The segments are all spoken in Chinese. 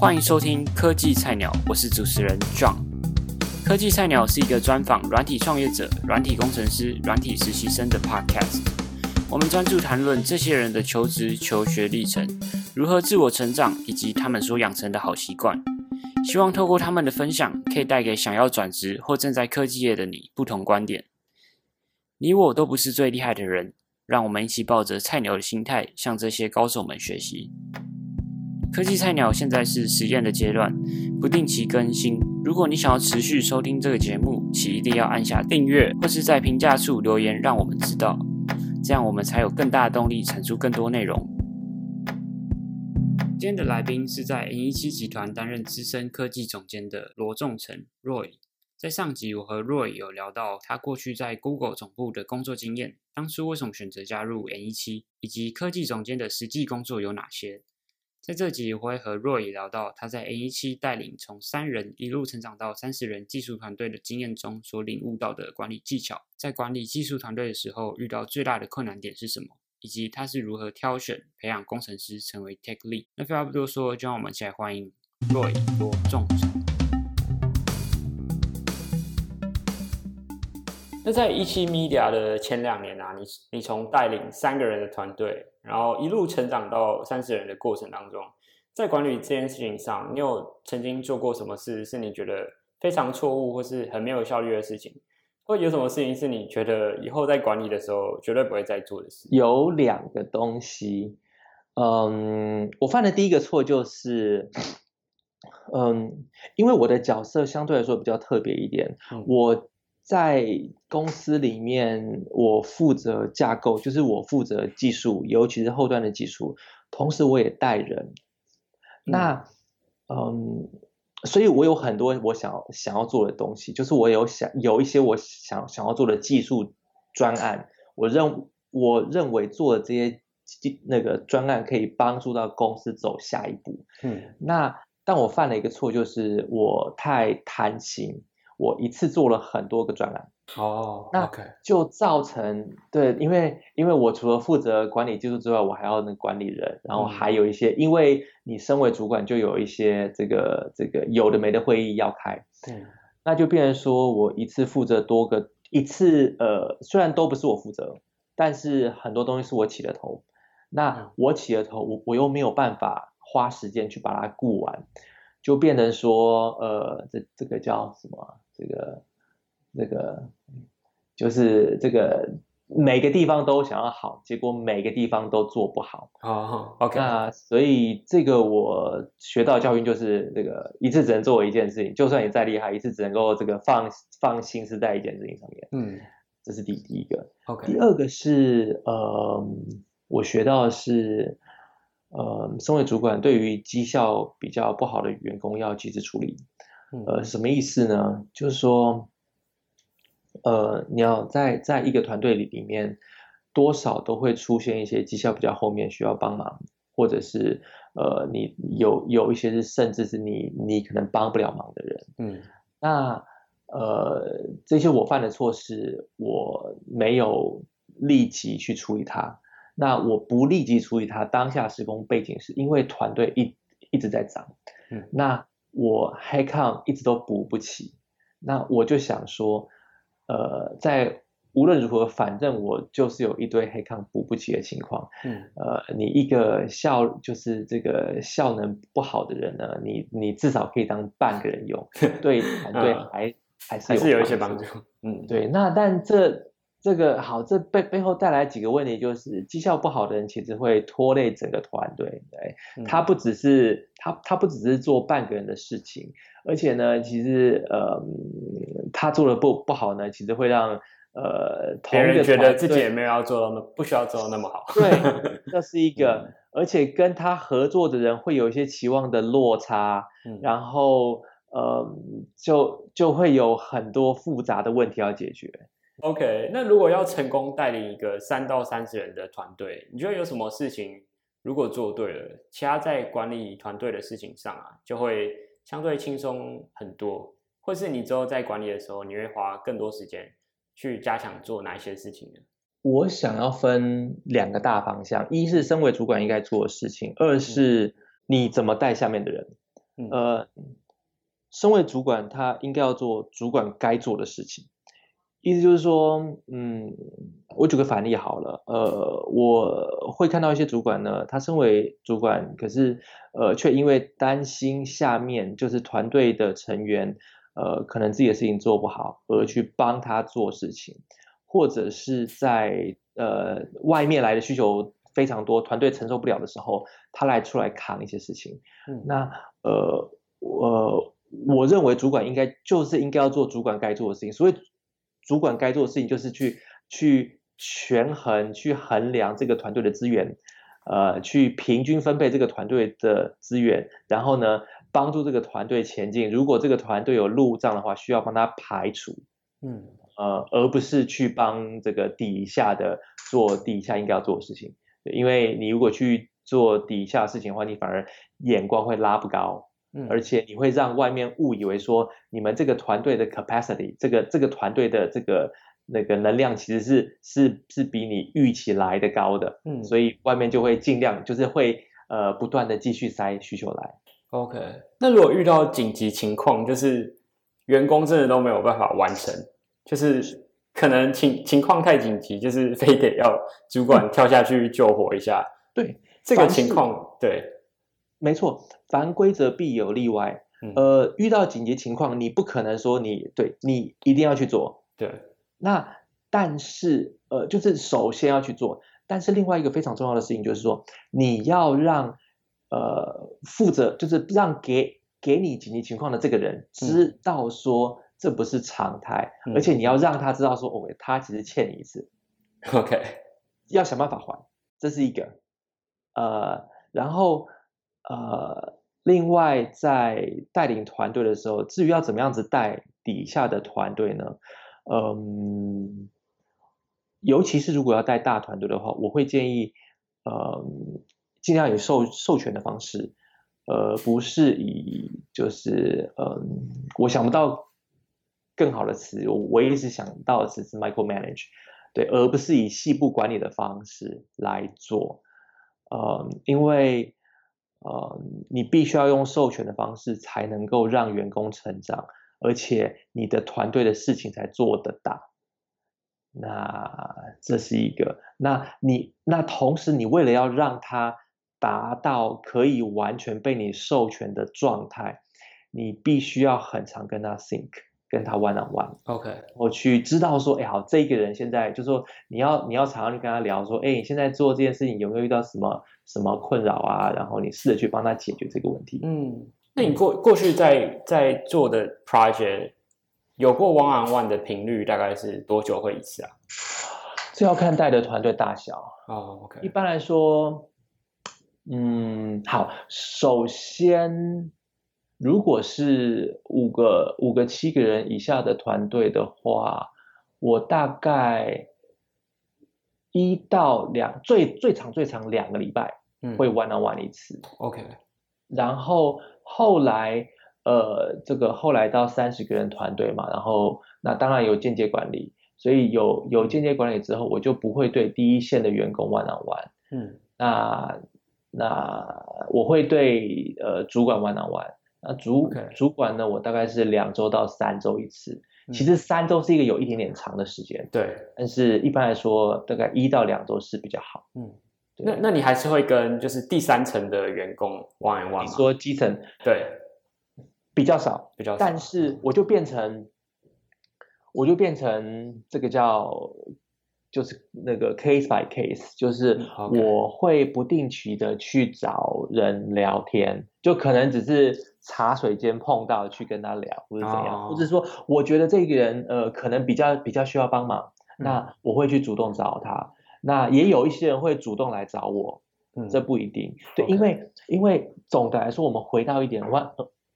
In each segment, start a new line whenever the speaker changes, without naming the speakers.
欢迎收听科技菜鸟，我是主持人 John。科技菜鸟是一个专访软体创业者、软体工程师、软体实习生的 Podcast。我们专注谈论这些人的求职、求学历程，如何自我成长，以及他们所养成的好习惯。希望透过他们的分享，可以带给想要转职或正在科技业的你不同观点。你我都不是最厉害的人，让我们一起抱着菜鸟的心态，向这些高手们学习。科技菜鸟现在是实验的阶段，不定期更新。如果你想要持续收听这个节目，请一定要按下订阅，或是在评价处留言，让我们知道，这样我们才有更大的动力产出更多内容。今天的来宾是在 N17 集团担任资深科技总监的罗仲成 Roy。在上集，我和 Roy 有聊到他过去在 Google 总部的工作经验，当初为什么选择加入 N17，以及科技总监的实际工作有哪些。在这集，我会和若野聊到他在 N17 带领从三人一路成长到三十人技术团队的经验中所领悟到的管理技巧，在管理技术团队的时候遇到最大的困难点是什么，以及他是如何挑选培养工程师成为 Tech Lead。那废话不多说，就让我们一起来欢迎 Roy 罗仲。那在一期 Media 的前两年啊，你你从带领三个人的团队，然后一路成长到三十人的过程当中，在管理这件事情上，你有曾经做过什么事是你觉得非常错误或是很没有效率的事情？或有什么事情是你觉得以后在管理的时候绝对不会再做的事？
有两个东西，嗯，我犯的第一个错就是，嗯，因为我的角色相对来说比较特别一点，嗯、我。在公司里面，我负责架构，就是我负责技术，尤其是后端的技术。同时，我也带人。那，嗯，所以我有很多我想想要做的东西，就是我有想有一些我想想要做的技术专案。我认我认为做的这些那个专案可以帮助到公司走下一步。嗯，那但我犯了一个错，就是我太贪心。我一次做了很多个专栏，
哦，
那就造成对，因为因为我除了负责管理技术之外，我还要能管理人，然后还有一些，因为你身为主管，就有一些这个这个有的没的会议要开，对，那就变成说我一次负责多个，一次呃，虽然都不是我负责，但是很多东西是我起的头，那我起的头，我我又没有办法花时间去把它顾完，就变成说呃，这这个叫什么？这个，这个就是这个每个地方都想要好，结果每个地方都做不好。
哦，OK。
那所以这个我学到教训就是，这个一次只能做一件事情，就算你再厉害，一次只能够这个放放心思在一件事情上面。嗯，这是第第一个。
OK。
第二个是，呃，我学到的是，呃，身为主管，对于绩效比较不好的员工要及时处理。呃，什么意思呢？就是说，呃，你要在在一个团队里里面，多少都会出现一些绩效比较后面需要帮忙，或者是呃，你有有一些是甚至是你你可能帮不了忙的人。嗯，那呃，这些我犯的错是我没有立即去处理它。那我不立即处理它，当下施工背景是因为团队一一直在涨。嗯，那。我 headcount 一直都补不起，那我就想说，呃，在无论如何，反正我就是有一堆 headcount 补不起的情况。嗯，呃，你一个效就是这个效能不好的人呢，你你至少可以当半个人用，对团队还、嗯、还是有还是有一些帮助。嗯，对，那但这。这个好，这背背后带来几个问题，就是绩效不好的人其实会拖累整个团队。对，他不只是他他不只是做半个人的事情，而且呢，其实呃，他做的不不好呢，其实会让呃同一个团队觉得自己也没有要做到那不需要做到那么好。对，这是一个，嗯，而且跟他合作的人会有一些期望的落差，嗯，然后呃，就就会有很多复杂的问题要解决。
OK，那如果要成功带领一个三到三十人的团队，你觉得有什么事情如果做对了，其他在管理团队的事情上啊，就会相对轻松很多，或是你之后在管理的时候，你会花更多时间去加强做哪一些事情呢？
我想要分两个大方向，一是身为主管应该做的事情，二是你怎么带下面的人。呃，身为主管，他应该要做主管该做的事情。意思就是说，嗯，我举个反例好了，呃，我会看到一些主管呢，他身为主管，可是呃，却因为担心下面就是团队的成员，呃，可能自己的事情做不好，而去帮他做事情，或者是在呃外面来的需求非常多，团队承受不了的时候，他来出来扛一些事情。嗯，那呃，我我认为主管应该就是应该要做主管该做的事情，所以。主管该做的事情就是去去权衡、去衡量这个团队的资源，呃，去平均分配这个团队的资源，然后呢，帮助这个团队前进。如果这个团队有路障的话，需要帮他排除，嗯，呃，而不是去帮这个底下的做底下应该要做的事情。因为你如果去做底下的事情的话，你反而眼光会拉不高。嗯，而且你会让外面误以为说你们这个团队的 capacity，这个这个团队的这个那个能量其实是是是比你预期来的高的，嗯，所以外面就会尽量就是会呃不断的继续塞需求来。
OK，那如果遇到紧急情况，就是员工真的都没有办法完成，就是可能情情况太紧急，就是非得要主管跳下去救火一下。
对，
这个情况，对。
没错，凡规则必有例外。呃，遇到紧急情况，你不可能说你对你一定要去做。
对，
那但是呃，就是首先要去做。但是另外一个非常重要的事情就是说，你要让呃负责，就是让给给你紧急情况的这个人知道说这不是常态，嗯、而且你要让他知道说，哦，他其实欠你一次。
OK，
要想办法还，这是一个。呃，然后。呃，另外在带领团队的时候，至于要怎么样子带底下的团队呢？嗯，尤其是如果要带大团队的话，我会建议，呃，尽量以授授权的方式，呃，不是以就是，嗯，我想不到更好的词，我唯一是想到的词是 micromanage，对，而不是以细部管理的方式来做，呃，因为。呃，你必须要用授权的方式才能够让员工成长，而且你的团队的事情才做得大。那这是一个，那你那同时你为了要让他达到可以完全被你授权的状态，你必须要很常跟他 think。跟他 one on one，OK，我去知道说，哎，好，这个人现在就是说，你要你要常常去跟他聊说，哎，你现在做这件事情有没有遇到什么什么困扰啊？然后你试着去帮他解决这个问题。嗯，那你过过去在在做的 project 有过 one on one 的频率大概是多久会一次啊？这要看带的团队大小
哦。Oh, OK，
一般来说，嗯，好，首先。如果是五个、五个、七个人以下的团队的话，我大概一到两，最最长最长两个礼拜会 one on one 一次。
嗯、OK，
然后后来呃，这个后来到三十个人团队嘛，然后那当然有间接管理，所以有有间接管理之后，我就不会对第一线的员工 one on one。嗯，那那我会对呃主管 one on one。那主.主管呢？我大概是两周到三周一次。嗯、其实三周是一个有一点点长的时间。
对，
但是一般来说，大概一到两周是比较好。
嗯，那那你还是会跟就是第三层的员工 one on one 吗？
你说基层
对，
比较少，
比较少。
但是我就变成，我就变成这个叫。就是那个 case by case，就是我会不定期的去找人聊天，就可能只是茶水间碰到去跟他聊，或者怎样，或者说我觉得这个人呃可能比较比较需要帮忙，那我会去主动找他。那也有一些人会主动来找我，嗯，这不一定。对，因为因为总的来说，我们回到一点 one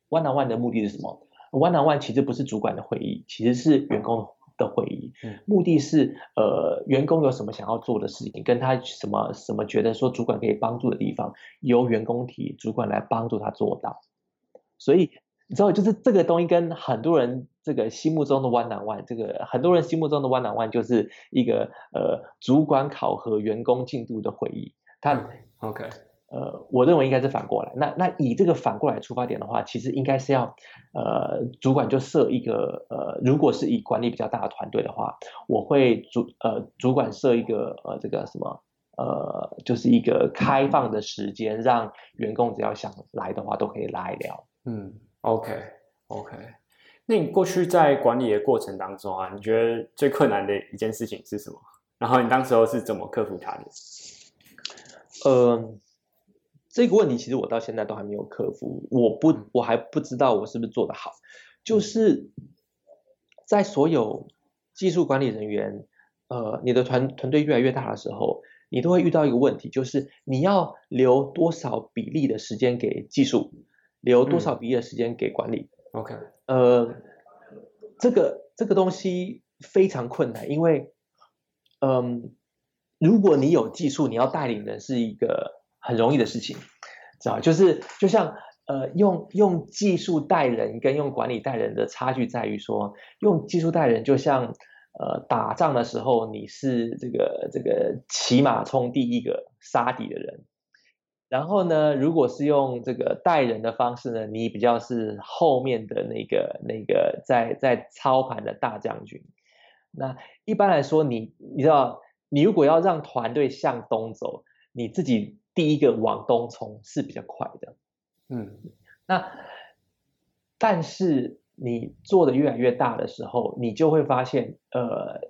one on one 的目的是什么？one on one 其实不是主管的会议，其实是员工。的会议，目的是呃，员工有什么想要做的事情，跟他什么什么觉得说主管可以帮助的地方，由员工提，主管来帮助他做到。所以你知道，就是这个东西跟很多人这个心目中的 one on one，这个很多人心目中的 one on one 就是一个呃，主管考核员工进度的会议。他
OK，
呃，我认为应该是反过来。那那以这个反过来出发点的话，其实应该是要，呃，主管就设一个，呃，如果是以管理比较大的团队的话，我会主呃主管设一个呃这个什么呃，就是一个开放的时间，让员工只要想来的话都可以来聊。
嗯，OK OK。那你过去在管理的过程当中啊，你觉得最困难的一件事情是什么？然后你当时候是怎么克服它的？
呃。这个问题其实我到现在都还没有克服，我不，我还不知道我是不是做得好。就是在所有技术管理人员，呃，你的团团队越来越大的时候，你都会遇到一个问题，就是你要留多少比例的时间给技术，留多少比例的时间给管理。
嗯、OK，
呃，这个这个东西非常困难，因为，嗯、呃，如果你有技术，你要带领人是一个。很容易的事情，知道就是就像呃，用用技术带人跟用管理带人的差距在于说，用技术带人就像呃打仗的时候你是这个这个骑马冲第一个杀敌的人，然后呢，如果是用这个带人的方式呢，你比较是后面的那个那个在在操盘的大将军。那一般来说你，你你知道，你如果要让团队向东走，你自己。第一个往东冲是比较快的，嗯，那但是你做的越来越大的时候，你就会发现，呃，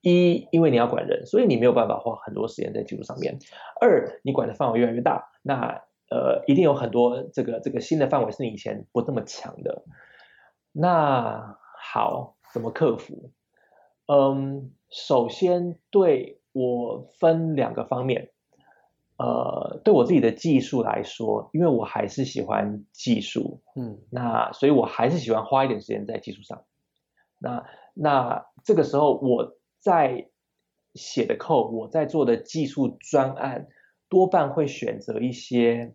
一因为你要管人，所以你没有办法花很多时间在技术上面；二你管的范围越来越大，那呃一定有很多这个这个新的范围是你以前不那么强的。那好，怎么克服？嗯，首先对我分两个方面。呃，对我自己的技术来说，因为我还是喜欢技术，嗯，那所以我还是喜欢花一点时间在技术上。那那这个时候我在写的 code，我在做的技术专案，多半会选择一些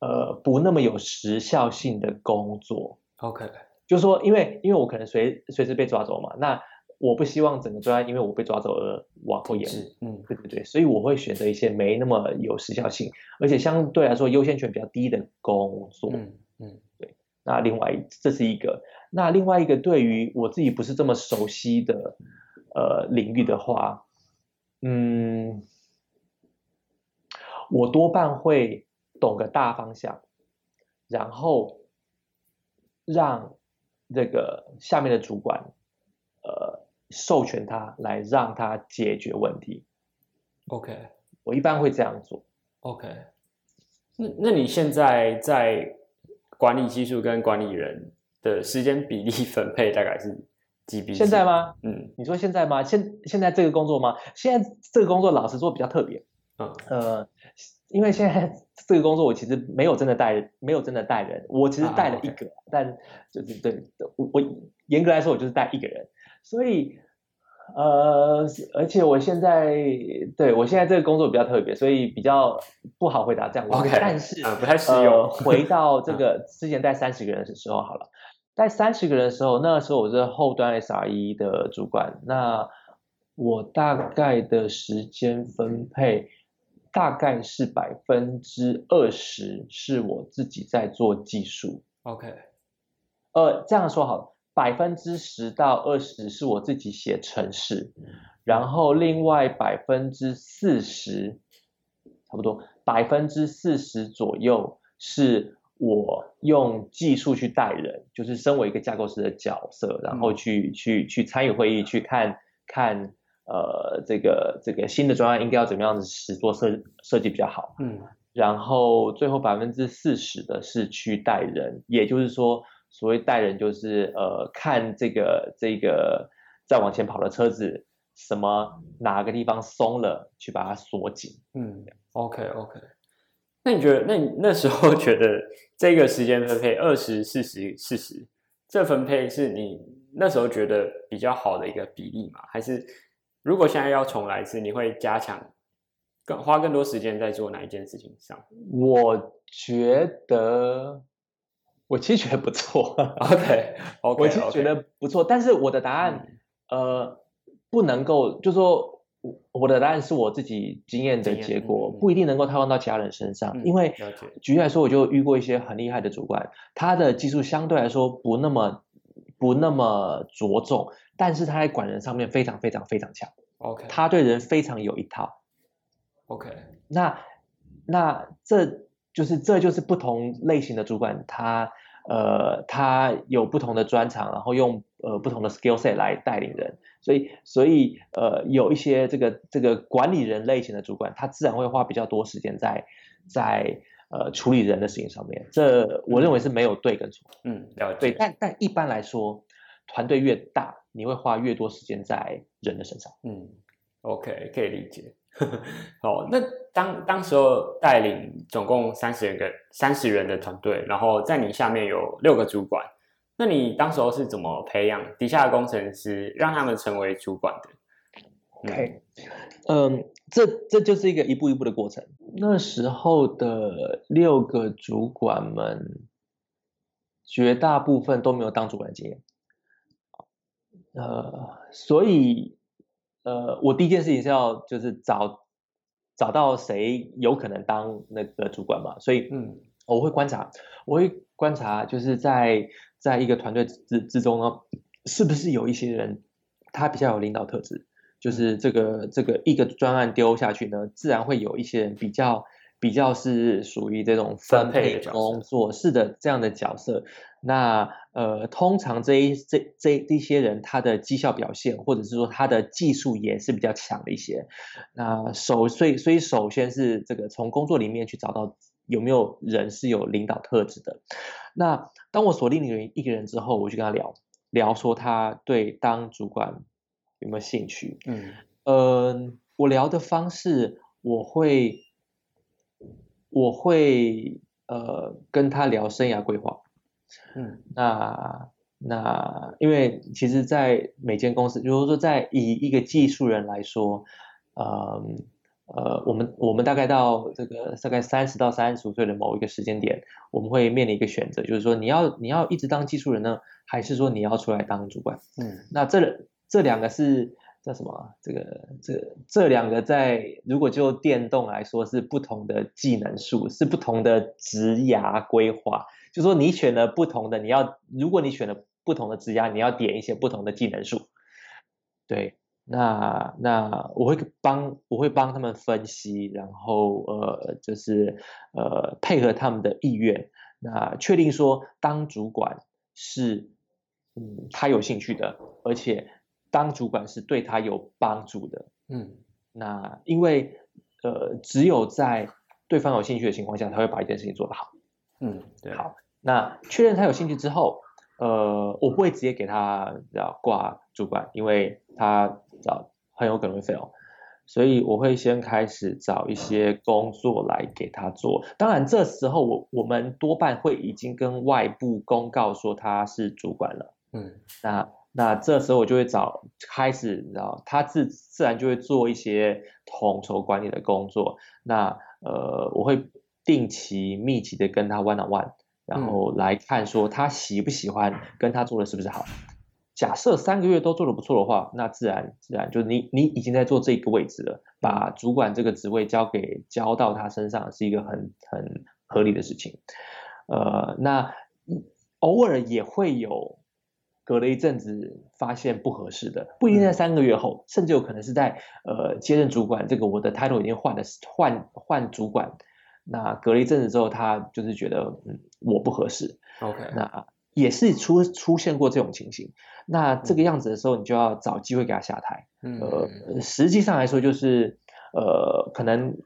呃不那么有时效性的工作。
OK，
就是说，因为因为我可能随随时被抓走嘛，那。我不希望整个专案因为我被抓走而往后延，嗯，对对对，所以我会选择一些没那么有时效性，而且相对来说优先权比较低的工作，嗯嗯，对。那另外这是一个，那另外一个对于我自己不是这么熟悉的呃领域的话，嗯，我多半会懂个大方向，然后让这个下面的主管，呃。授权他来让他解决问题。
OK，
我一般会这样做。
OK，那那你现在在管理技术跟管理人的时间比例分配大概是几比？
现在吗？嗯，你说现在吗？现现在这个工作吗？现在这个工作老实说比较特别。嗯呃，因为现在 这个工作我其实没有真的带，没有真的带人，我其实带了一个，啊 okay. 但就是对，我我严格来说我就是带一个人。所以，呃，而且我现在对我现在这个工作比较特别，所以比较不好回答这样的问题。
Okay,
但是、
嗯、不太适用、
呃。回到 这个之前带三十个人的时候好了，带三十个人的时候，那个时候我是后端 SRE 的主管，那我大概的时间分配大概是百分之二十是我自己在做技术。
OK，
呃，这样说好了。百分之十到二十是我自己写程式，然后另外百分之四十，差不多百分之四十左右是我用技术去带人，就是身为一个架构师的角色，然后去去去参与会议，去看看呃这个这个新的专案应该要怎么样子实做设设计比较好，嗯，然后最后百分之四十的是去带人，也就是说。所谓带人就是呃看这个这个在往前跑的车子，什么哪个地方松了，去把它锁紧。
嗯，OK OK。那你觉得，那你那时候觉得这个时间分配二十四十四十，这分配是你那时候觉得比较好的一个比例吗？还是如果现在要重来一次，你会加强更花更多时间在做哪一件事情上？
我觉得。我其实觉得不错，
OK，OK，
我其实觉得不错，但是我的答案，嗯、呃，不能够，就是说我我的答案是我自己经验的结果，不一定能够套用到其他人身上，嗯、因为举例来说，我就遇过一些很厉害的主管，他的技术相对来说不那么不那么着重，但是他在管人上面非常非常非常强。
OK，
他对人非常有一套。
OK，
那那这就是这就是不同类型的主管，他呃他有不同的专长，然后用呃不同的 skill set 来带领人。所以，所以，呃，有一些这个这个管理人类型的主管，他自然会花比较多时间在在呃处理人的事情上面。这我认为是没有对跟错。
嗯，了解。
对，但但一般来说，团队越大，你会花越多时间在人的身上。
嗯，OK，可以理解。好，那当当时候带领总共三十人个三十人的团队，然后在你下面有六个主管。那你当时候是怎么培养底下的工程师，让他们成为主管的
？OK，嗯，这这就是一个一步一步的过程。那时候的六个主管们，绝大部分都没有当主管经验。呃，所以，呃，我第一件事情是要就是找找到谁有可能当那个主管嘛。所以，嗯，我会观察，我会观察，就是在。在一个团队之之中呢，是不是有一些人他比较有领导特质？就是这个这个一个专案丢下去呢，自然会有一些人比较比较是属于这种分配工作室的这样的角色。那呃，通常这一这这这些人他的绩效表现，或者是说他的技术也是比较强的一些。那首所以所以首先是这个从工作里面去找到。有没有人是有领导特质的？那当我锁定了一个人之后，我就跟他聊聊，说他对当主管有没有兴趣？嗯，呃，我聊的方式，我会我会呃跟他聊生涯规划。嗯，那那因为其实，在每间公司，比如说在以一个技术人来说，嗯、呃。呃，我们我们大概到这个大概三十到三十五岁的某一个时间点，我们会面临一个选择，就是说你要你要一直当技术人呢，还是说你要出来当主管？嗯，那这这两个是叫什么？这个这这两个在如果就电动来说是不同的技能树，是不同的职涯规划。就说你选了不同的，你要如果你选了不同的职涯，你要点一些不同的技能树，对。那那我会帮我会帮他们分析，然后呃就是呃配合他们的意愿，那确定说当主管是嗯他有兴趣的，而且当主管是对他有帮助的，嗯，那因为呃只有在对方有兴趣的情况下，他会把一件事情做得好，
嗯，对，
好，那确认他有兴趣之后。呃，我不会直接给他要挂主管，因为他找很有可能会 fail，所以我会先开始找一些工作来给他做。当然，这时候我我们多半会已经跟外部公告说他是主管了。嗯，那那这时候我就会找开始，你知道，他自自然就会做一些统筹管理的工作。那呃，我会定期密集的跟他 one on one。然后来看说他喜不喜欢，跟他做的是不是好。假设三个月都做的不错的话，那自然自然就是你你已经在做这个位置了，把主管这个职位交给交到他身上是一个很很合理的事情。呃，那偶尔也会有隔了一阵子发现不合适的，不一定在三个月后，甚至有可能是在呃接任主管这个我的 title 已经换了换换主管。那隔了一阵子之后，他就是觉得嗯，我不合适。
OK，
那也是出出现过这种情形。那这个样子的时候，你就要找机会给他下台。嗯，呃，实际上来说就是呃，可能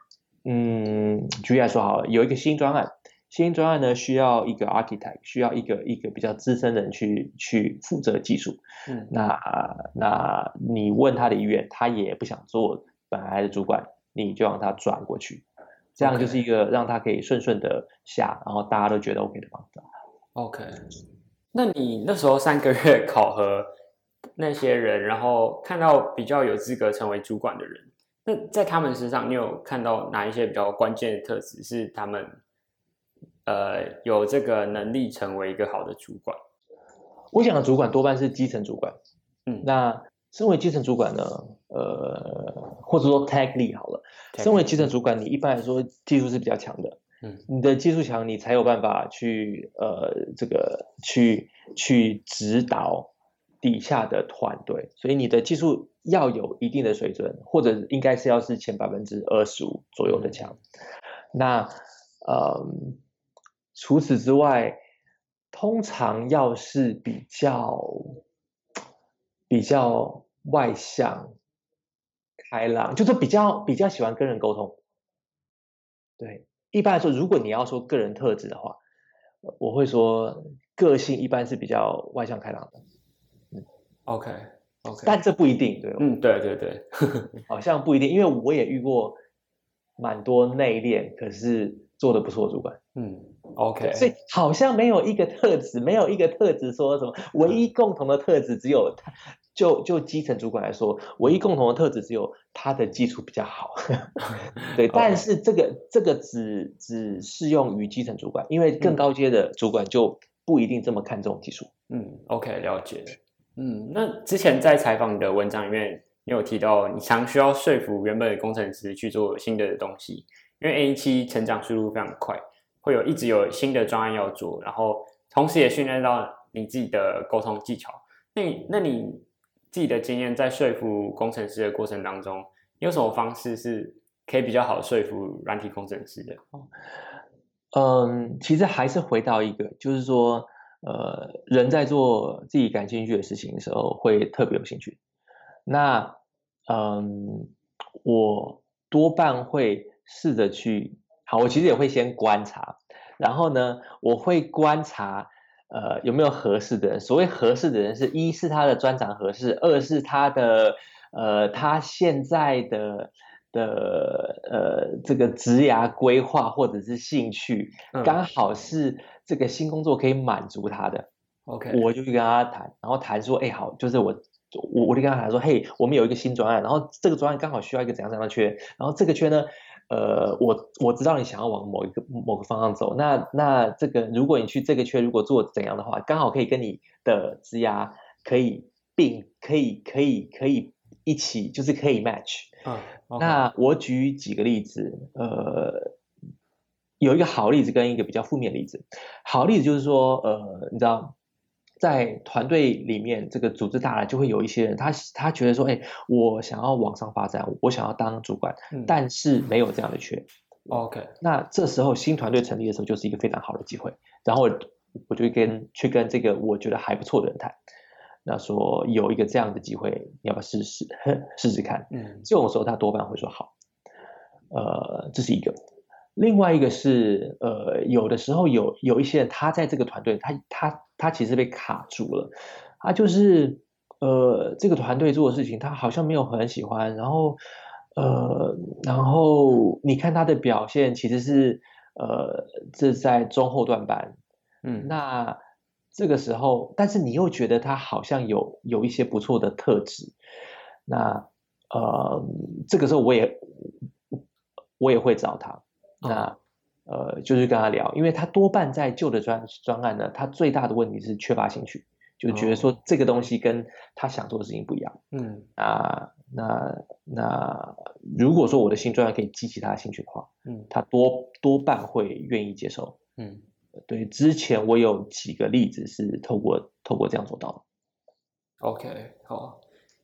嗯，举例来说好了，有一个新专案，新专案呢需要一个 architect，需要一个一个比较资深的人去去负责技术。嗯，那那你问他的意愿，他也不想做本来的主管，你就让他转过去。这样就是一个让他可以顺顺的下.然后大家都觉得 OK 的方法。
OK，那你那时候三个月考核那些人，然后看到比较有资格成为主管的人，那在他们身上，你有看到哪一些比较关键的特质是他们呃有这个能力成为一个好的主管？
我想的主管多半是基层主管。嗯，那身为基层主管呢，呃，或者说 tech lead 好了，身为基层主管，你一般来说技术是比较强的，嗯，你的技术强，你才有办法去呃这个去去指导底下的团队，所以你的技术要有一定的水准，或者应该是要是前百分之二十五左右的强。那呃，除此之外，通常要是比较比较。外向、开朗，就是比较比较喜欢跟人沟通。对，一般来说，如果你要说个人特质的话，我会说个性一般是比较外向开朗的。
嗯，OK OK，
但这不一定，对，
嗯，对对对，
好像不一定，因为我也遇过蛮多内敛，可是做的不错的主管。
嗯，OK，
所以好像没有一个特质，没有一个特质说什么唯一共同的特质只有他。就就基层主管来说，唯一共同的特质只有他的基础比较好，对。但是这个这个只只适用于基层主管，因为更高阶的主管就不一定这么看重技术。
嗯，OK，了解。嗯，那之前在采访你的文章里面，你有提到你常需要说服原本的工程师去做新的东西，因为 AE7 成长速度非常快，会有一直有新的专案要做，然后同时也训练到你自己的沟通技巧。那你那你。自己的经验在说服工程师的过程当中，有什么方式是可以比较好说服软体工程师的？
嗯，其实还是回到一个，就是说，呃，人在做自己感兴趣的事情的时候，会特别有兴趣。那，嗯，我多半会试着去，好，我其实也会先观察，然后呢，我会观察。呃，有没有合适的人？所谓合适的人是，是一是他的专长合适，二是他的呃，他现在的的呃这个职涯规划或者是兴趣，刚好是这个新工作可以满足他的。OK，我就去跟他谈，然后谈说，哎，好，就是我我我就跟他谈说，嘿，我们有一个新专案，然后这个专案刚好需要一个怎样怎样的缺，然后这个缺呢？呃，我我知道你想要往某一个某个方向走，那那这个如果你去这个圈，如果做怎样的话，刚好可以跟你的职涯可以并可以可以可以一起，就是可以 match。嗯，okay. 那我举几个例子，呃，有一个好例子跟一个比较负面例子。好例子就是说，呃，你知道。在团队里面，这个组织大了，就会有一些人，他他觉得说，哎，我想要往上发展，我想要当主管，嗯、但是没有这样的缺。OK，那这时候新团队成立的时候，就是一个非常好的机会。然后我就跟去跟这个我觉得还不错的人谈，那说有一个这样的机会，你要不要试试 试试看？嗯，这种时候他多半会说好。呃，这是一个。另外一个是，呃，有的时候有有一些人，他在这个团队，他他他其实被卡住了，他就是，呃，这个团队做的事情，他好像没有很喜欢，然后，呃，然后你看他的表现，其实是，呃，这在中后段班，嗯，那这个时候，但是你又觉得他好像有有一些不错的特质，那，呃，这个时候我也我也会找他。那呃，就是跟他聊，因为他多半在旧的专专案呢，他最大的问题是缺乏兴趣，就觉得说这个东西跟他想做的事情不一样。嗯，啊，那那如果说我的新专案可以激起他的兴趣的话，嗯，他多多半会愿意接受。嗯，对，之前我有几个例子是透过透过这样做到的。
OK，好，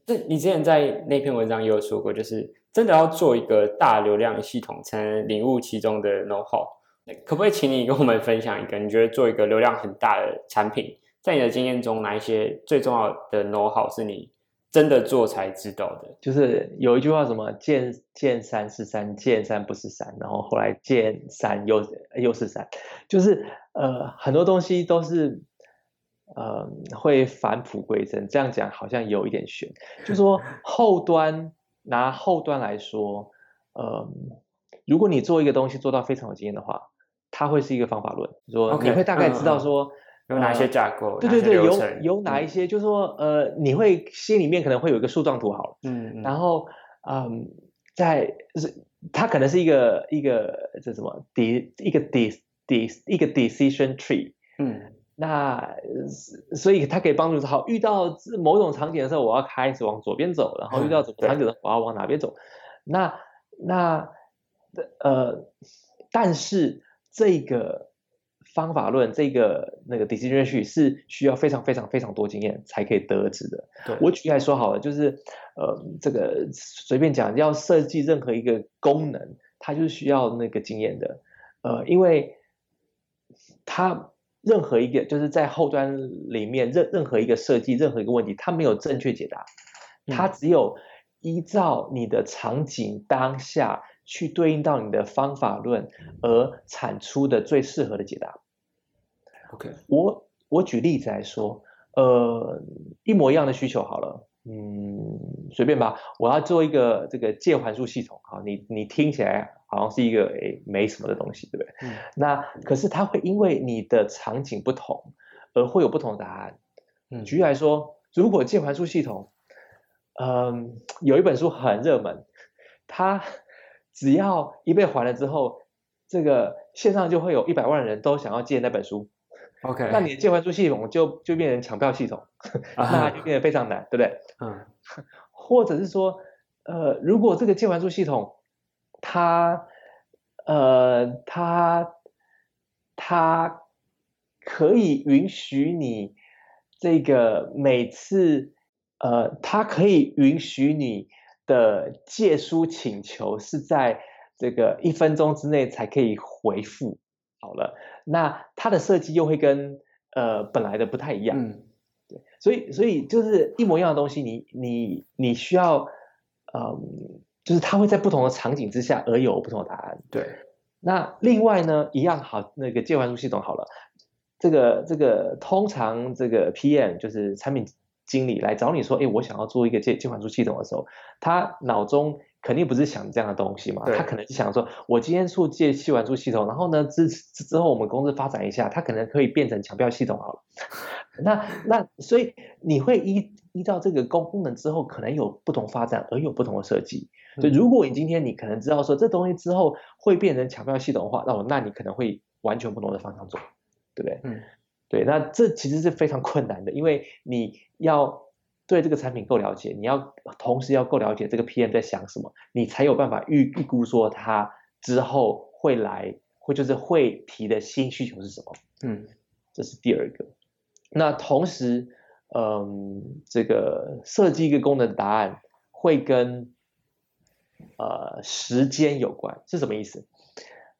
那你之前在那篇文章也有说过，就是。真的要做一个大流量系统，才能领悟其中的 know how。可不可以请你跟我们分享一个，你觉得做一个流量很大的产品，在你的经验中，哪一些最重要的 know how 是你真的做才知道的？
就是有一句话，什么见见山是山，见山不是山，然后后来见山又又是山，就是呃很多东西都是呃会返璞归真。这样讲好像有一点玄，就是说后端。拿后端来说，呃，如果你做一个东西做到非常有经验的话，它会是一个方法论，说你会大概知道说、okay,
有哪些架构，
对对对，有有哪一些，就是说，呃，你会心里面可能会有一个树状图好了，嗯，嗯，然后，嗯，在是它可能是一个一个这什么 de 一个 de 一个 decision tree，嗯。那所以它可以帮助好，遇到某种场景的时候，我要开始往左边走，然后遇到什么场景的时候，我要往哪边走。那那呃，但是这个方法论，这个那个 decision tree 是需要非常非常非常多经验才可以得知的。我举例来说好了，就是呃，这个随便讲，要设计任何一个功能，它就是需要那个经验的。呃，因为它任何一个就是在后端里面任任何一个设计任何一个问题，它没有正确解答，它只有依照你的场景当下去对应到你的方法论而产出的最适合的解答。
OK，
我我举例子来说，呃，一模一样的需求好了。嗯，随便吧。我要做一个这个借函数系统，好，你你听起来好像是一个诶没什么的东西，对不对？嗯。那可是它会因为你的场景不同，而会有不同的答案。嗯。举例来说，如果键盘书系统，嗯，有一本书很热门，它只要一被还了之后，这个线上就会有一百万人都想要借那本书。
OK，
那你的借还书系统就就变成抢票系统，那就变得非常难，对不对？
嗯，
或者是说，呃，如果这个借还书系统，它，呃，他他可以允许你这个每次，呃，他可以允许你的借书请求是在这个一分钟之内才可以回复。好了，那它的设计又会跟呃本来的不太一样，
嗯，
对，所以所以就是一模一样的东西，你你你需要，嗯，就是它会在不同的场景之下而有不同的答案，
对。
那另外呢，一样好，那个借还书系统好了，这个这个通常这个 PM 就是产品经理来找你说，哎，我想要做一个借借还书系统的时候，他脑中。肯定不是想这样的东西嘛，他可能是想说，我今天做借借还书系统，然后呢，之之后我们公司发展一下，它可能可以变成抢票系统好了。那那所以你会依依照这个功功能之后，可能有不同发展而有不同的设计。所以如果你今天你可能知道说这东西之后会变成抢票系统的话，那我那你可能会完全不同的方向走，对不对？
嗯，对。
那这其实是非常困难的，因为你要。对这个产品够了解，你要同时要够了解这个 PM 在想什么，你才有办法预预估说他之后会来，或就是会提的新需求是什么。
嗯，
这是第二个。那同时，嗯，这个设计一个功能的答案会跟呃时间有关，是什么意思？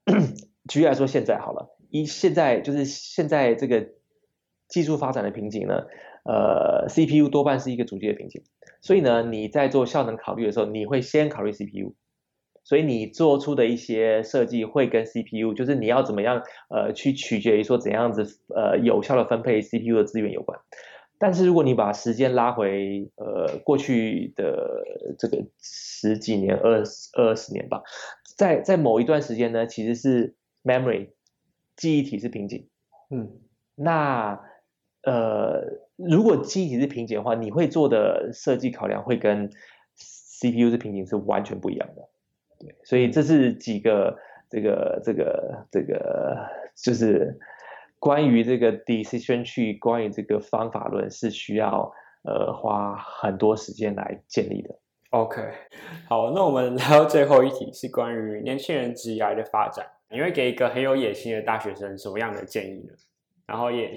举例来说，现在好了，一现在就是现在这个技术发展的瓶颈呢。呃，CPU 多半是一个主机的瓶颈，所以呢，你在做效能考虑的时候，你会先考虑 CPU，所以你做出的一些设计会跟 CPU，就是你要怎么样呃去取决于说怎样子呃有效的分配 CPU 的资源有关。但是如果你把时间拉回呃过去的这个十几年、二十二十年吧，在在某一段时间呢，其实是 memory 记忆体是瓶颈，
嗯，
那呃。如果记忆体是瓶颈的话，你会做的设计考量会跟 CPU 是瓶颈是完全不一样的。对，所以这是几个这个这个这个就是关于这个 decision tree，关于这个方法论是需要呃花很多时间来建立的。
OK，好，那我们来到最后一题是关于年轻人职涯的发展，你会给一个很有野心的大学生什么样的建议呢？然后也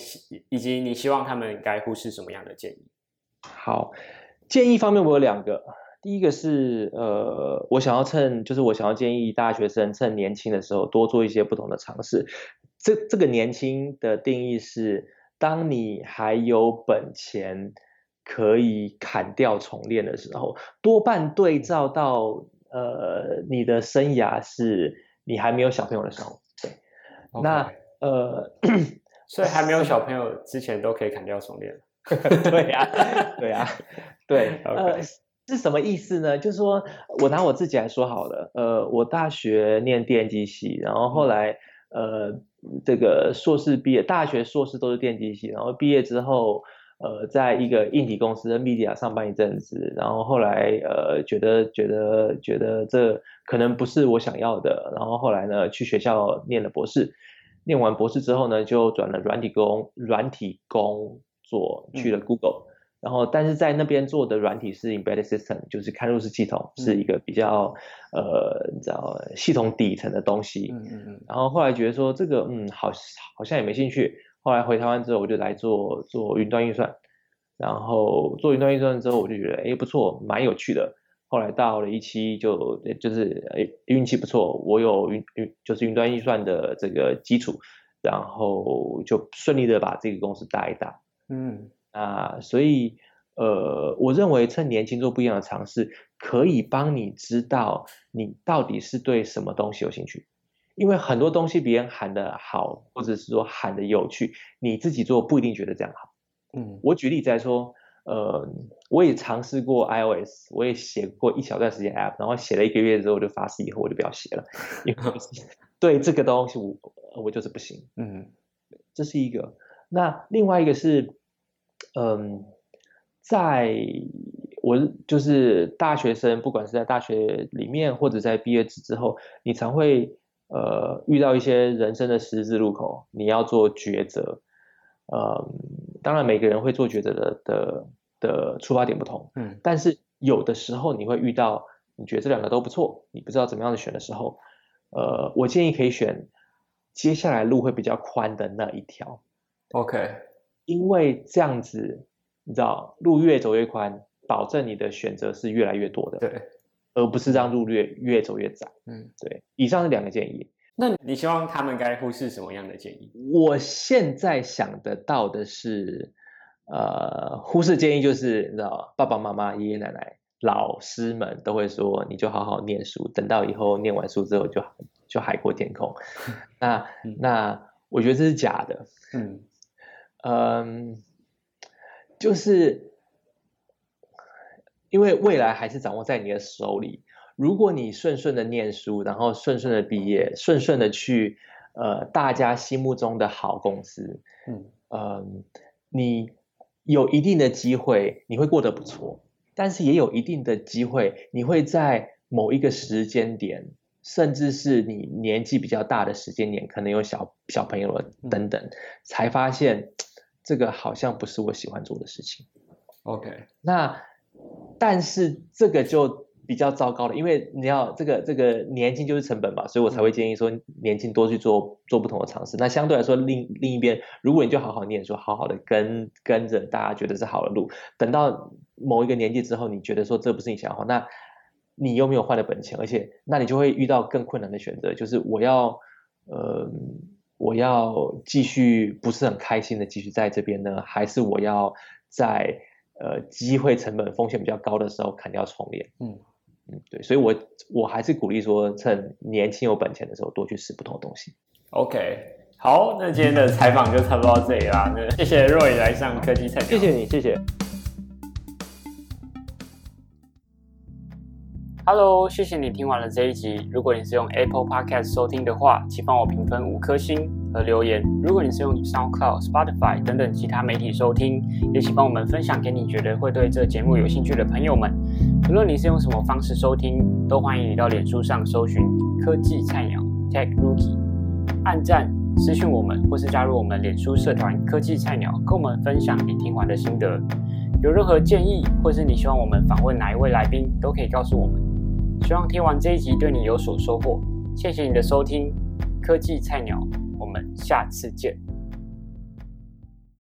以及你希望他们该忽视什么样的建议？
好，建议方面我有两个，第一个是呃，我想要趁就是我想要建议大学生趁年轻的时候多做一些不同的尝试。这这个年轻的定义是，当你还有本钱可以砍掉重练的时候，多半对照到呃你的生涯是你还没有小朋友的时候。对，Okay. 那呃。
所以还没有小朋友之前都可以砍掉重练。
对呀、啊，对呀、啊，对。Okay. 呃，是什么意思呢？就是说我拿我自己来说好了。呃，我大学念电机系，然后后来呃这个硕士毕业，大学硕士都是电机系，然后毕业之后呃在一个硬体公司的 media 上班一阵子，然后后来呃觉得觉得觉得这可能不是我想要的，然后后来呢去学校念了博士。念完博士之后呢，就转了软体工，软体工作去了 Google，、嗯、然后但是在那边做的软体是 Embedded System，就是嵌入式系统，嗯、是一个比较呃，你知道系统底层的东西。嗯嗯嗯。然后后来觉得说这个嗯，好好像也没兴趣。后来回台湾之后，我就来做做云端运算，然后做云端运算之后，我就觉得哎不错，蛮有趣的。后来到了一期就就是诶运气不错，我有云云就是云端运算的这个基础，然后就顺利的把这个公司带大。嗯啊，所以呃，我认为趁年轻做不一样的尝试，可以帮你知道你到底是对什么东西有兴趣。因为很多东西别人喊的好，或者是说喊的有趣，你自己做不一定觉得这样好。嗯，我举例子来说，呃，我也尝试过 iOS，我也写过一小段时间 App，然后写了一个月之后我就发誓以后我就不要写了，因为 对这个东西我我就是不行。嗯，这是一个。那另外一个是，嗯、呃，在我就是大学生，不管是在大学里面或者在毕业之后，你常会。呃，遇到一些人生的十字路口，你要做抉择。呃，当然每个人会做抉择的的的出发点不同，嗯，但是有的时候你会遇到，你觉得这两个都不错，你不知道怎么样的选的时候，呃，我建议可以选接下来路会比较宽的那一条。OK，因为这样子，你知道路越走越宽，保证你的选择是越来越多的。对。而不是让路越越走越窄。嗯，对。以上是两个建议。
那你希望他们该忽视什么样的建议？
我现在想得到的是，呃，忽视建议就是，你知道，爸爸妈妈、爷爷奶奶、老师们都会说，你就好好念书，等到以后念完书之后就就海阔天空。那、嗯、那我觉得这是假的。嗯嗯，就是。因为未来还是掌握在你的手里。如果你顺顺的念书，然后顺顺的毕业，顺顺的去呃大家心目中的好公司，嗯呃，你有一定的机会，你会过得不错。但是也有一定的机会，你会在某一个时间点，甚至是你年纪比较大的时间点，可能有小小朋友了等等，才发现这个好像不是我喜欢做的事情。OK，那。但是这个就比较糟糕了，因为你要这个这个年轻就是成本嘛，所以我才会建议说年轻多去做做不同的尝试。那相对来说，另另一边，如果你就好好念书，好好的跟跟着大家觉得是好的路，等到某一个年纪之后，你觉得说这不是你想要，那你又没有换的本钱，而且那你就会遇到更困难的选择，就是我要呃我要继续不是很开心的继续在这边呢，还是我要在。呃，机会成本风险比较高的时候，砍掉重练。嗯嗯，对，所以我我还是鼓励说，趁年轻有本钱的时候，多去试不同的东西。
OK，好，那今天的采访就差不多到这里啦。那谢谢若雨来上科技菜鸟，
谢谢你，谢谢。
Hello，谢谢你听完了这一集。如果你是用 Apple Podcast 收听的话，请帮我评分五颗星和留言。如果你是用 SoundCloud、Spotify 等等其他媒体收听，也请帮我们分享给你觉得会对这节目有兴趣的朋友们。无论你是用什么方式收听，都欢迎你到脸书上搜寻“科技菜鸟 Tech Rookie”，按赞、私讯我们，或是加入我们脸书社团“科技菜鸟”，跟我们分享你听完的心得。有任何建议，或是你希望我们访问哪一位来宾，都可以告诉我们。希望听完这一集对你有所收获，谢谢你的收听，科技菜鸟，我们下次见。